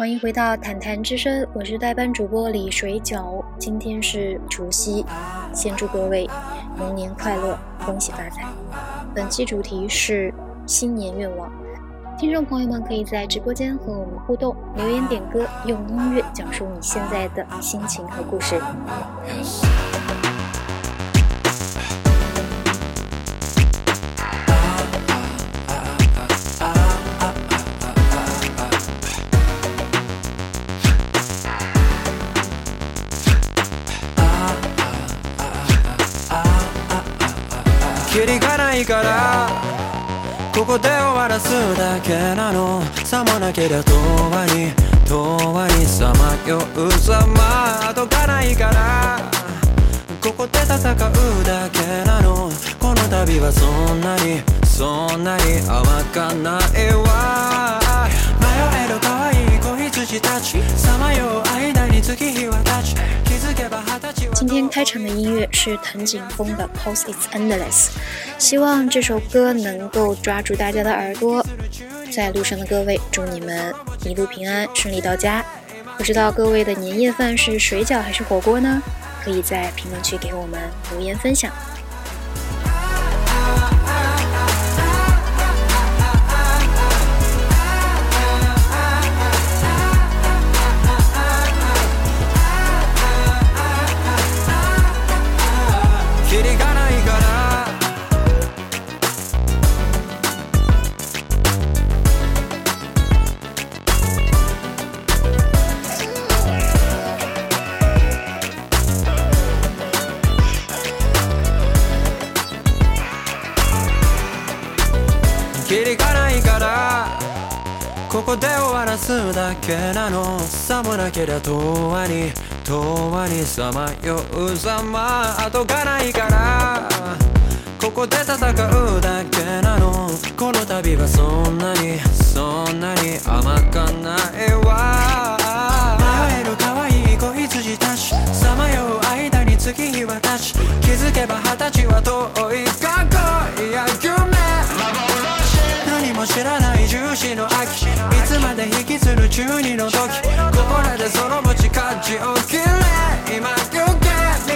欢迎回到《谈谈之声》，我是代班主播李水九。今天是除夕，先祝各位龙年快乐，恭喜发财。本期主题是新年愿望，听众朋友们可以在直播间和我们互动，留言点歌，用音乐讲述你现在的心情和故事。からここで終わらすだけなのさもなけりゃ永遠に永遠にさまようさま解かないからここで戦うだけなのこの旅はそんなにそんなに甘かないわ今天开场的音乐是藤井风的《Post Is t Endless》，希望这首歌能够抓住大家的耳朵。在路上的各位，祝你们一路平安，顺利到家。不知道各位的年夜饭是水饺还是火锅呢？可以在评论区给我们留言分享。らすだけなのさもなけりゃ永遠に永遠にさまようざま後がないからここで戦うだけなのこの旅はそんなにそんなに甘かないわ会える可愛い子羊たちさまよう間に月日は経ち気づけば二十歳は遠い過去いや夢も知らない重視の秋いつまで引きずる中二の時ここらでその持ち価値を切れ今行け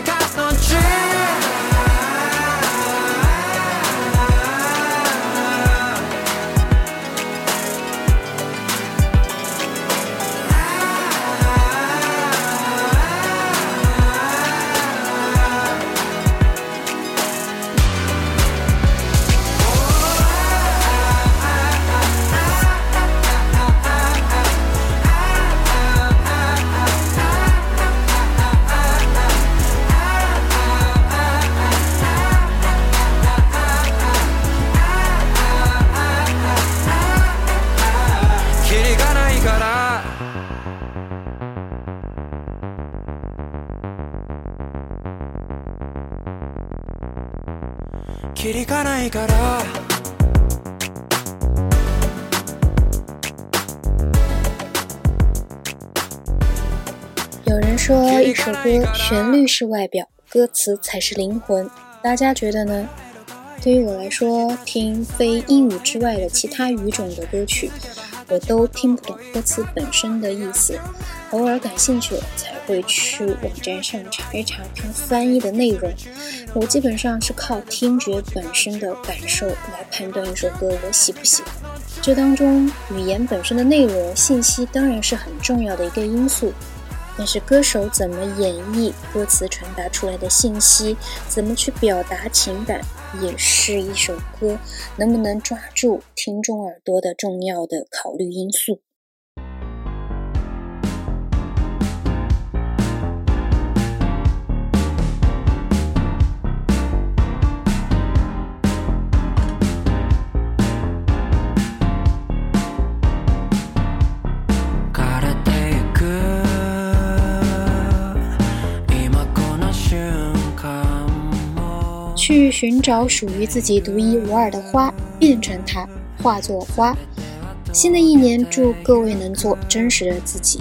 味方の地有人说，一首歌旋律是外表，歌词才是灵魂。大家觉得呢？对于我来说，听非英语之外的其他语种的歌曲，我都听不懂歌词本身的意思，偶尔感兴趣了才。会去网站上查一查它翻译的内容。我基本上是靠听觉本身的感受来判断一首歌我喜不喜欢。这当中语言本身的内容信息当然是很重要的一个因素，但是歌手怎么演绎歌词传达出来的信息，怎么去表达情感，也是一首歌能不能抓住听众耳朵的重要的考虑因素。去寻找属于自己独一无二的花，变成它，化作花。新的一年，祝各位能做真实的自己，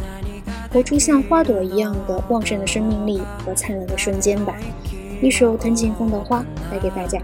活出像花朵一样的旺盛的生命力和灿烂的瞬间吧。一首藤井风的《花》带给大家。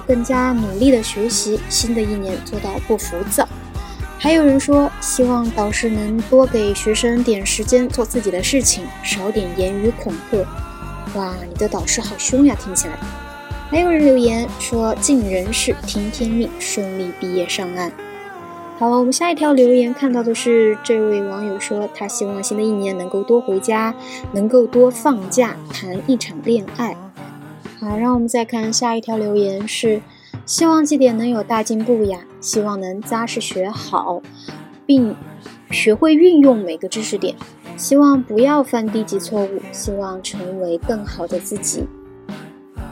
更加努力的学习，新的一年做到不浮躁。还有人说，希望导师能多给学生点时间做自己的事情，少点言语恐吓。哇，你的导师好凶呀，听起来。还有人留言说，尽人事，听天命，顺利毕业上岸。好，我们下一条留言看到的是这位网友说，他希望新的一年能够多回家，能够多放假，谈一场恋爱。好，让我们再看下一条留言，是希望绩点能有大进步呀，希望能扎实学好，并学会运用每个知识点，希望不要犯低级错误，希望成为更好的自己。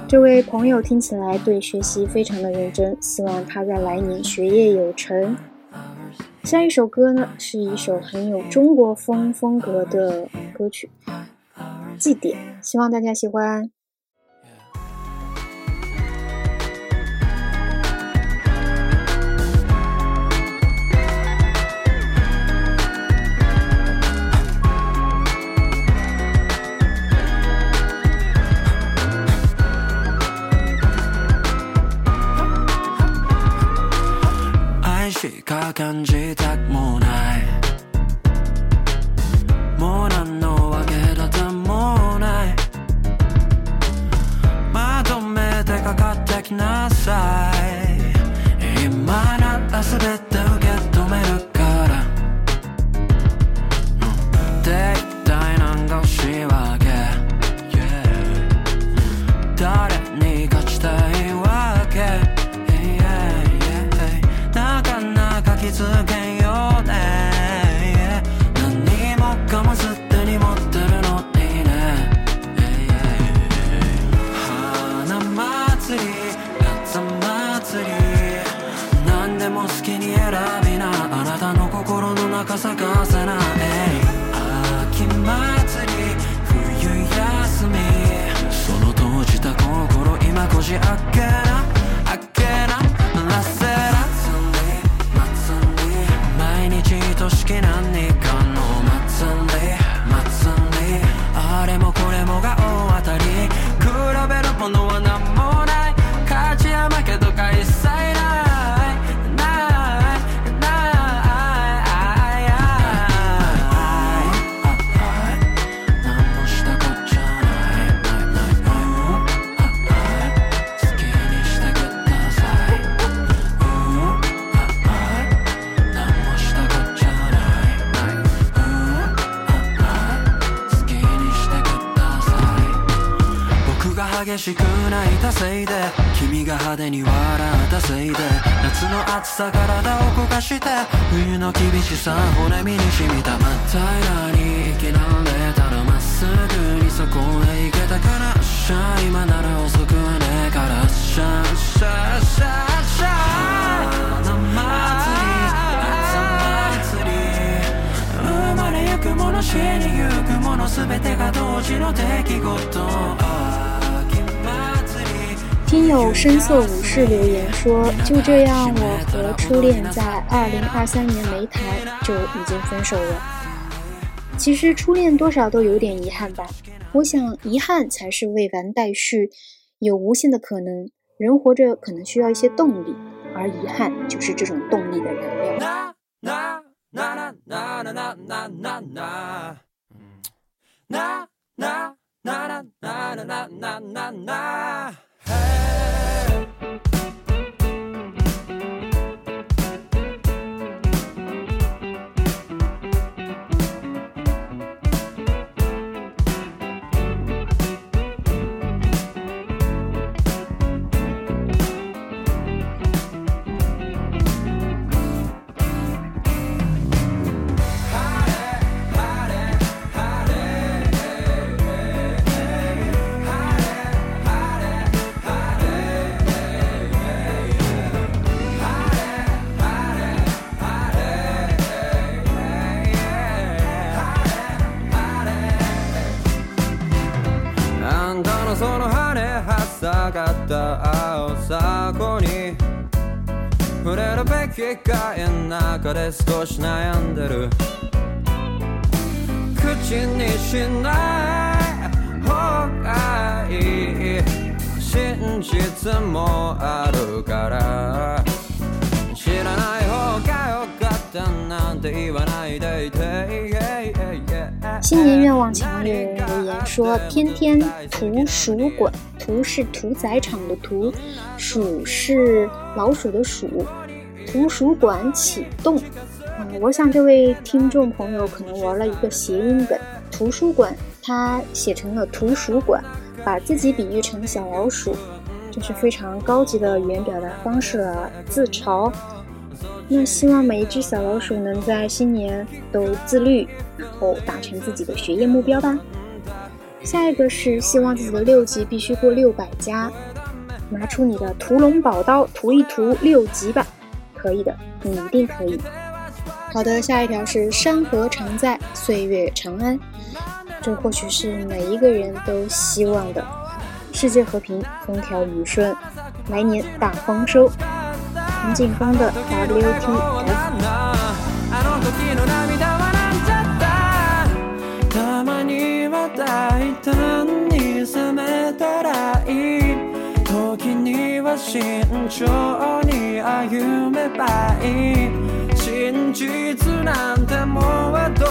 这位朋友听起来对学习非常的认真，希望他在来年学业有成。下一首歌呢，是一首很有中国风风格的歌曲，祭典，希望大家喜欢。 시간 간지 changer again 激しく泣いたせいで君が派手に笑ったせいで夏の暑さ体を焦がして冬の厳しさ骨身に染みた真っ平らに生きられたらまっすぐにそこへ行けたからっしゃ今なら遅くねえからっしゃっしゃっしゃっしゃ祭り祭り生まれゆくもの死にゆくもの全てが同時の出来事听友深色武士留言说：“就这样，我和初恋在二零二三年没谈就已经分手了。其实初恋多少都有点遗憾吧。我想，遗憾才是未完待续，有无限的可能。人活着可能需要一些动力，而遗憾就是这种动力的燃料。” Hey. 新年愿望墙里留言说：“天天屠鼠滚，屠是屠宰场的屠，鼠是老鼠的鼠。”图书馆启动，嗯，我想这位听众朋友可能玩了一个谐音梗。图书馆他写成了图书馆，把自己比喻成小老鼠，这是非常高级的语言表达方式了，自嘲。那希望每一只小老鼠能在新年都自律，然后达成自己的学业目标吧。下一个是希望自己的六级必须过六百加，拿出你的屠龙宝刀，屠一屠六级吧。可以的，你一定可以。好的，下一条是山河常在，岁月长安。这或许是每一个人都希望的。世界和平，风调雨顺，来年大丰收。陈景芳的 W T。慎重に歩めばいい真実なんてもう遠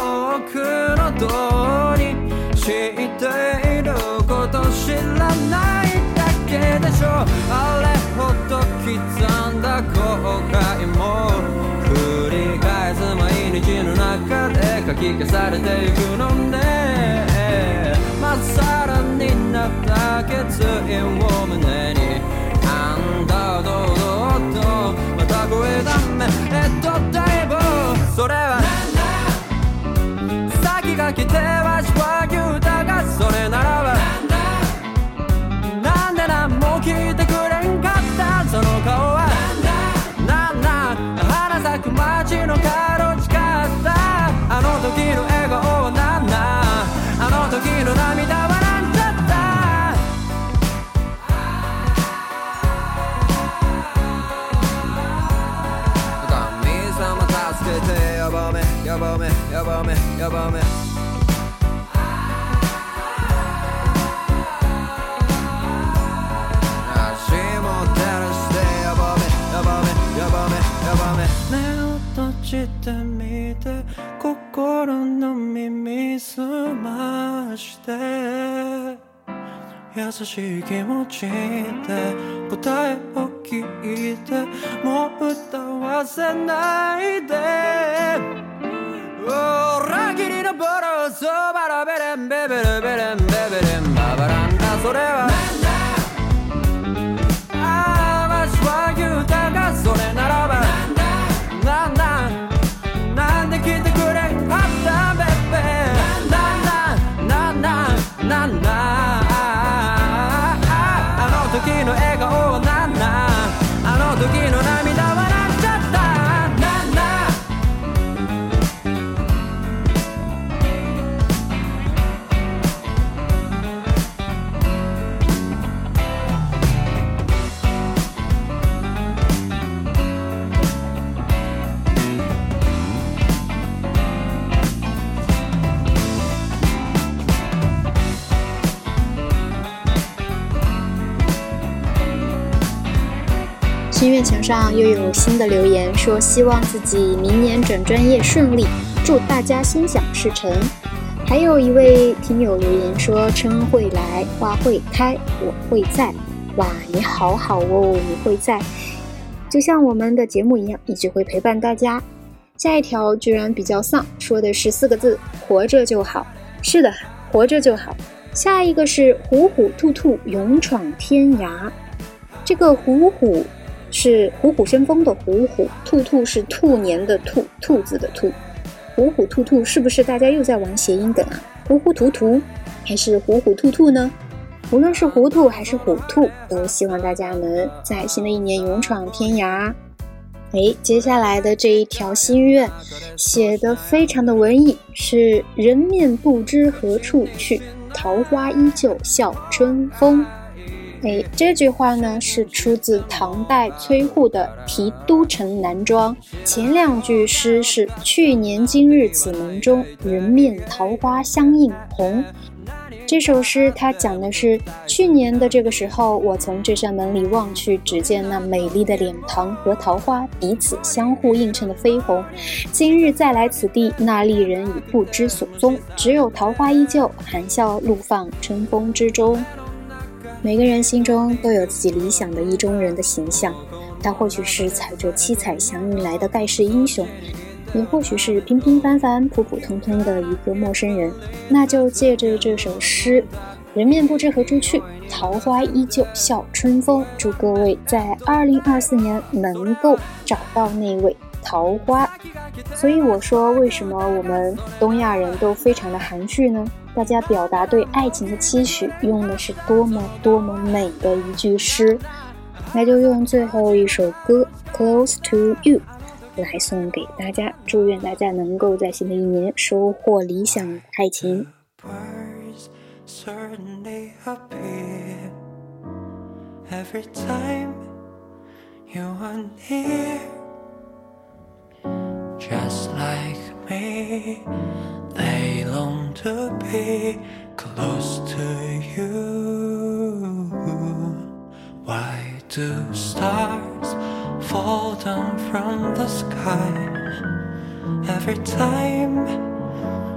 くの通り知っていること知らないだけでしょあれほど刻んだ後悔も繰り返す毎日の中で書き消されていくのねまっさらになった決意を胸にどどどまた声だめえっとい棒それは先が来てわしは言うたがそれならばしてみて心の耳澄まして優しい気持ちで答えを聞いてもう歌わせないで裏切りのボロそばらベレンベベルベレンベベレンババランだそれはああわしは言うたがそれならば上又有新的留言说希望自己明年转专业顺利，祝大家心想事成。还有一位听友留言说：“春会来，花会开，我会在。”哇，你好好哦，你会在，就像我们的节目一样，一直会陪伴大家。下一条居然比较丧，说的是四个字：“活着就好。”是的，活着就好。下一个是“虎虎兔兔勇闯天涯”，这个虎虎。是虎虎生风的虎虎，兔兔是兔年的兔，兔子的兔，虎虎兔兔是不是大家又在玩谐音梗啊？糊糊涂涂还是虎虎兔兔呢？无论是糊涂还是虎兔，都希望大家能在新的一年勇闯天涯。哎，接下来的这一条心愿写的非常的文艺，是人面不知何处去，桃花依旧笑春风。哎，这句话呢是出自唐代崔护的《题都城南庄》。前两句诗是“去年今日此门中，人面桃花相映红”。这首诗它讲的是去年的这个时候，我从这扇门里望去，只见那美丽的脸庞和桃花彼此相互映衬的绯红。今日再来此地，那丽人已不知所踪，只有桃花依旧含笑怒放，春风之中。每个人心中都有自己理想的意中人的形象，他或许是踩着七彩祥云来的盖世英雄，也或许是平平凡凡、普普通通的一个陌生人。那就借着这首诗，“人面不知何处去，桃花依旧笑春风”，祝各位在二零二四年能够找到那位桃花。所以我说，为什么我们东亚人都非常的含蓄呢？大家表达对爱情的期许，用的是多么多么美的一句诗。那就用最后一首歌《Close to You》来送给大家，祝愿大家能够在新的一年收获理想的爱情。Every time you are near, just like me, They long to be close to you. Why do stars fall down from the sky every time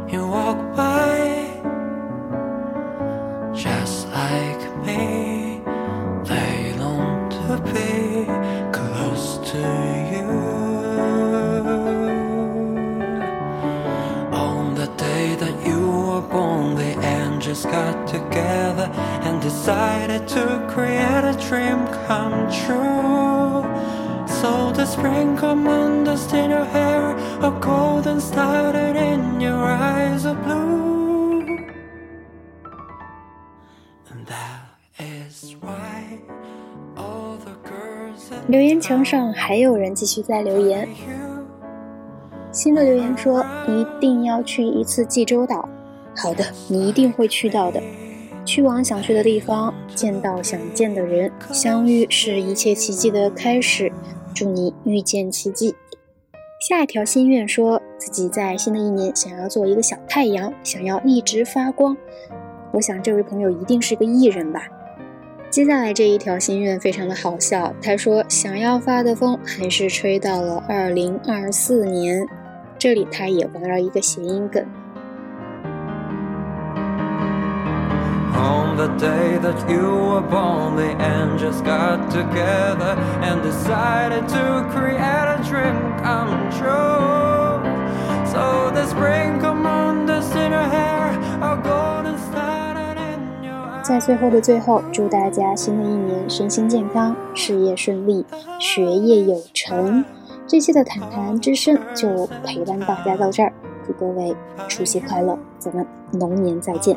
you walk by? got together and decided to create a dream come true so the spring come under in your hair a g o l d e n started in your eyes a blue and that is why all the girls 留言墙上还有人继续在留言，新的留言说一定要去一次济州岛。好的，你一定会去到的，去往想去的地方，见到想见的人，相遇是一切奇迹的开始。祝你遇见奇迹。下一条心愿说自己在新的一年想要做一个小太阳，想要一直发光。我想这位朋友一定是个艺人吧。接下来这一条心愿非常的好笑，他说想要发的疯，还是吹到了二零二四年。这里他也玩了一个谐音梗。the day that you were born the angels got together and decided to create a dream come true so this p r i n g come on to snow hair i g o n n start an angel 在最后的最后祝大家新的一年身心健康事业顺利学业有成这期的谈谈之声就陪伴大家到这儿祝各位除夕快乐咱们龙年再见